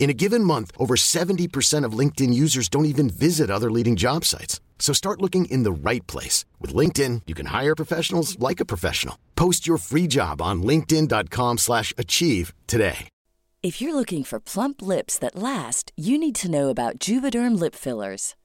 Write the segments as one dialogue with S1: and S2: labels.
S1: In a given month, over 70% of LinkedIn users don't even visit other leading job sites. So start looking in the right place. With LinkedIn, you can hire professionals like a professional. Post your free job on linkedin.com slash achieve today.
S2: If you're looking for plump lips that last, you need to know about Juvederm lip fillers.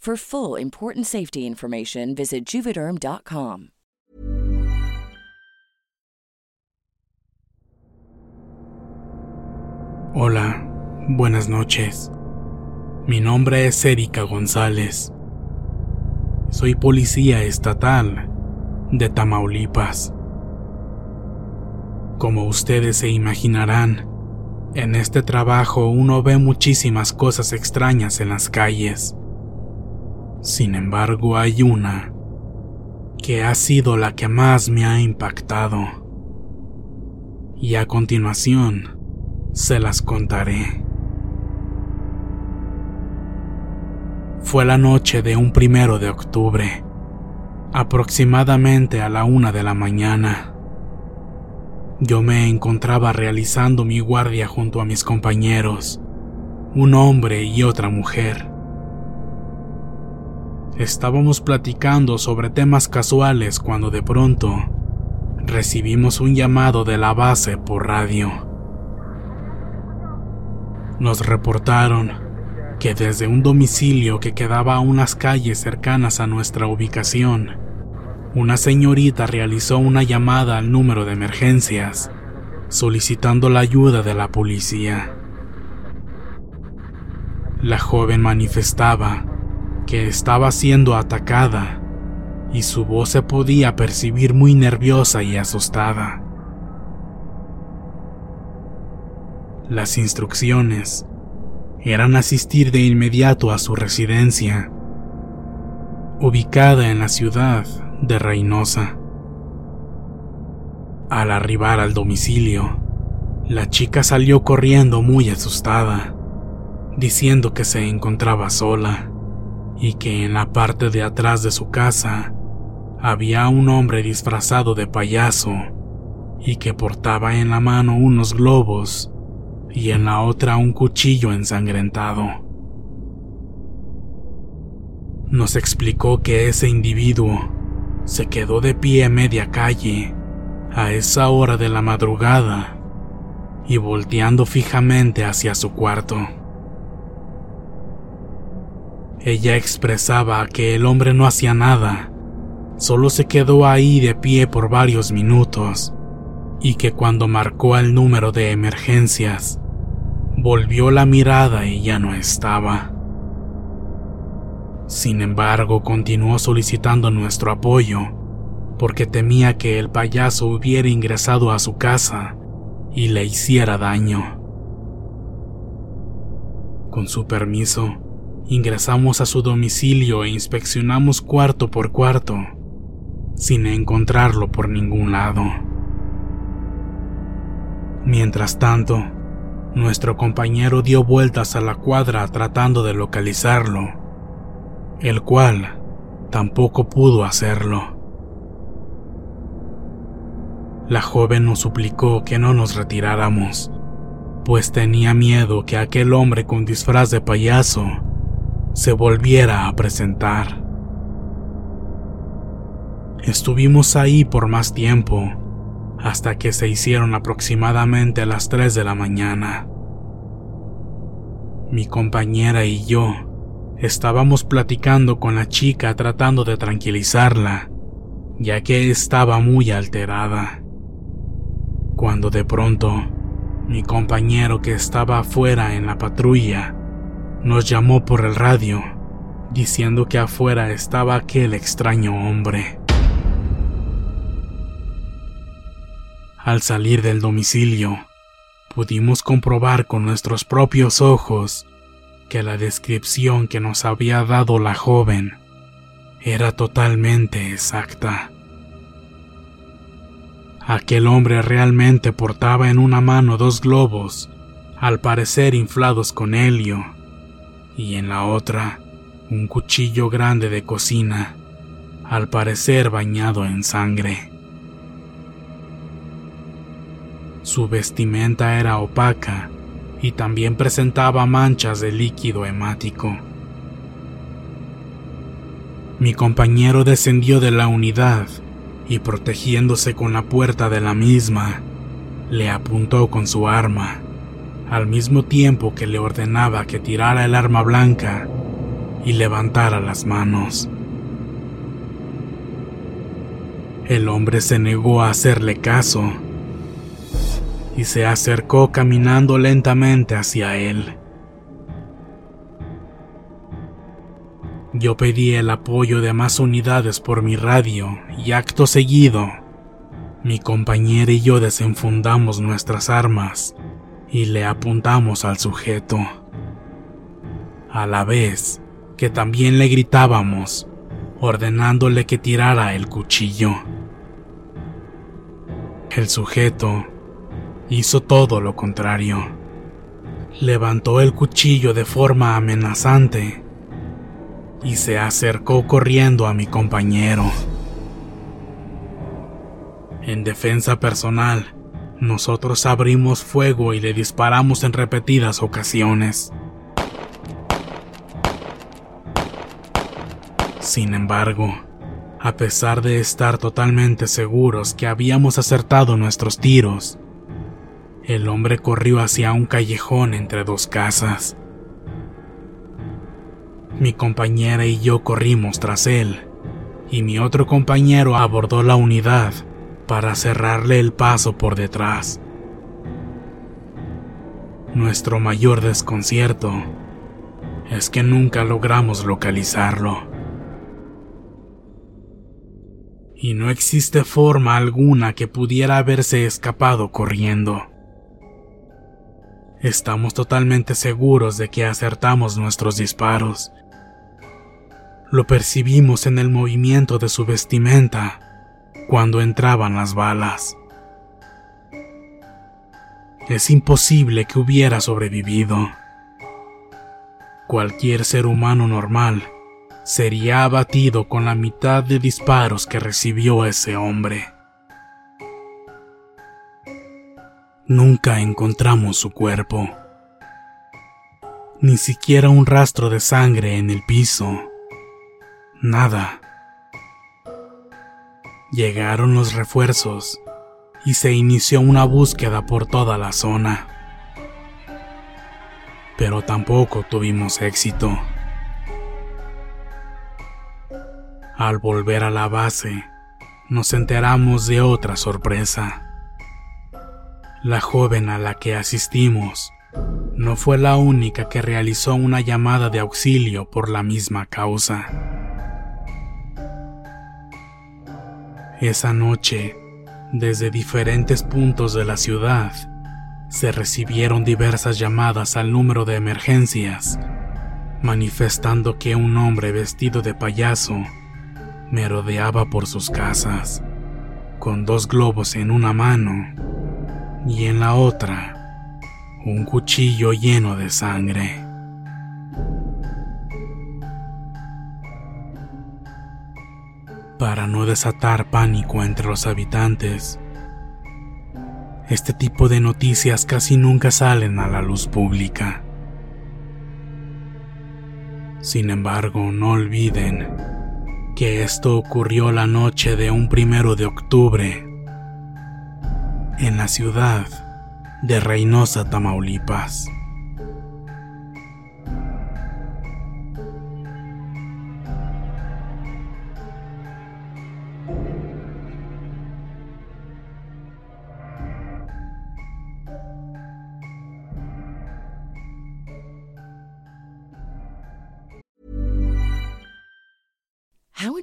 S2: For full important safety information, visit juvederm.com.
S3: Hola, buenas noches. Mi nombre es Erika González. Soy policía estatal de Tamaulipas. Como ustedes se imaginarán, en este trabajo uno ve muchísimas cosas extrañas en las calles. Sin embargo, hay una que ha sido la que más me ha impactado. Y a continuación, se las contaré. Fue la noche de un primero de octubre, aproximadamente a la una de la mañana. Yo me encontraba realizando mi guardia junto a mis compañeros, un hombre y otra mujer. Estábamos platicando sobre temas casuales cuando de pronto recibimos un llamado de la base por radio. Nos reportaron que desde un domicilio que quedaba a unas calles cercanas a nuestra ubicación, una señorita realizó una llamada al número de emergencias solicitando la ayuda de la policía. La joven manifestaba que estaba siendo atacada y su voz se podía percibir muy nerviosa y asustada. Las instrucciones eran asistir de inmediato a su residencia, ubicada en la ciudad de Reynosa. Al arribar al domicilio, la chica salió corriendo muy asustada, diciendo que se encontraba sola y que en la parte de atrás de su casa había un hombre disfrazado de payaso y que portaba en la mano unos globos y en la otra un cuchillo ensangrentado. Nos explicó que ese individuo se quedó de pie a media calle a esa hora de la madrugada y volteando fijamente hacia su cuarto. Ella expresaba que el hombre no hacía nada, solo se quedó ahí de pie por varios minutos, y que cuando marcó el número de emergencias, volvió la mirada y ya no estaba. Sin embargo, continuó solicitando nuestro apoyo, porque temía que el payaso hubiera ingresado a su casa y le hiciera daño. Con su permiso, ingresamos a su domicilio e inspeccionamos cuarto por cuarto, sin encontrarlo por ningún lado. Mientras tanto, nuestro compañero dio vueltas a la cuadra tratando de localizarlo, el cual tampoco pudo hacerlo. La joven nos suplicó que no nos retiráramos, pues tenía miedo que aquel hombre con disfraz de payaso se volviera a presentar. Estuvimos ahí por más tiempo, hasta que se hicieron aproximadamente a las 3 de la mañana. Mi compañera y yo estábamos platicando con la chica tratando de tranquilizarla, ya que estaba muy alterada. Cuando de pronto, mi compañero que estaba afuera en la patrulla nos llamó por el radio, diciendo que afuera estaba aquel extraño hombre. Al salir del domicilio, pudimos comprobar con nuestros propios ojos que la descripción que nos había dado la joven era totalmente exacta. Aquel hombre realmente portaba en una mano dos globos, al parecer inflados con helio, y en la otra un cuchillo grande de cocina, al parecer bañado en sangre. Su vestimenta era opaca y también presentaba manchas de líquido hemático. Mi compañero descendió de la unidad y protegiéndose con la puerta de la misma, le apuntó con su arma, al mismo tiempo que le ordenaba que tirara el arma blanca y levantara las manos. El hombre se negó a hacerle caso y se acercó caminando lentamente hacia él. Yo pedí el apoyo de más unidades por mi radio y acto seguido, mi compañera y yo desenfundamos nuestras armas y le apuntamos al sujeto. A la vez que también le gritábamos, ordenándole que tirara el cuchillo. El sujeto hizo todo lo contrario. Levantó el cuchillo de forma amenazante y se acercó corriendo a mi compañero. En defensa personal, nosotros abrimos fuego y le disparamos en repetidas ocasiones. Sin embargo, a pesar de estar totalmente seguros que habíamos acertado nuestros tiros, el hombre corrió hacia un callejón entre dos casas. Mi compañera y yo corrimos tras él, y mi otro compañero abordó la unidad para cerrarle el paso por detrás. Nuestro mayor desconcierto es que nunca logramos localizarlo. Y no existe forma alguna que pudiera haberse escapado corriendo. Estamos totalmente seguros de que acertamos nuestros disparos. Lo percibimos en el movimiento de su vestimenta cuando entraban las balas. Es imposible que hubiera sobrevivido. Cualquier ser humano normal sería abatido con la mitad de disparos que recibió ese hombre. Nunca encontramos su cuerpo. Ni siquiera un rastro de sangre en el piso. Nada. Llegaron los refuerzos y se inició una búsqueda por toda la zona. Pero tampoco tuvimos éxito. Al volver a la base, nos enteramos de otra sorpresa. La joven a la que asistimos no fue la única que realizó una llamada de auxilio por la misma causa. Esa noche, desde diferentes puntos de la ciudad, se recibieron diversas llamadas al número de emergencias, manifestando que un hombre vestido de payaso merodeaba por sus casas, con dos globos en una mano y en la otra un cuchillo lleno de sangre. Para no desatar pánico entre los habitantes, este tipo de noticias casi nunca salen a la luz pública. Sin embargo, no olviden que esto ocurrió la noche de un primero de octubre en la ciudad de Reynosa, Tamaulipas.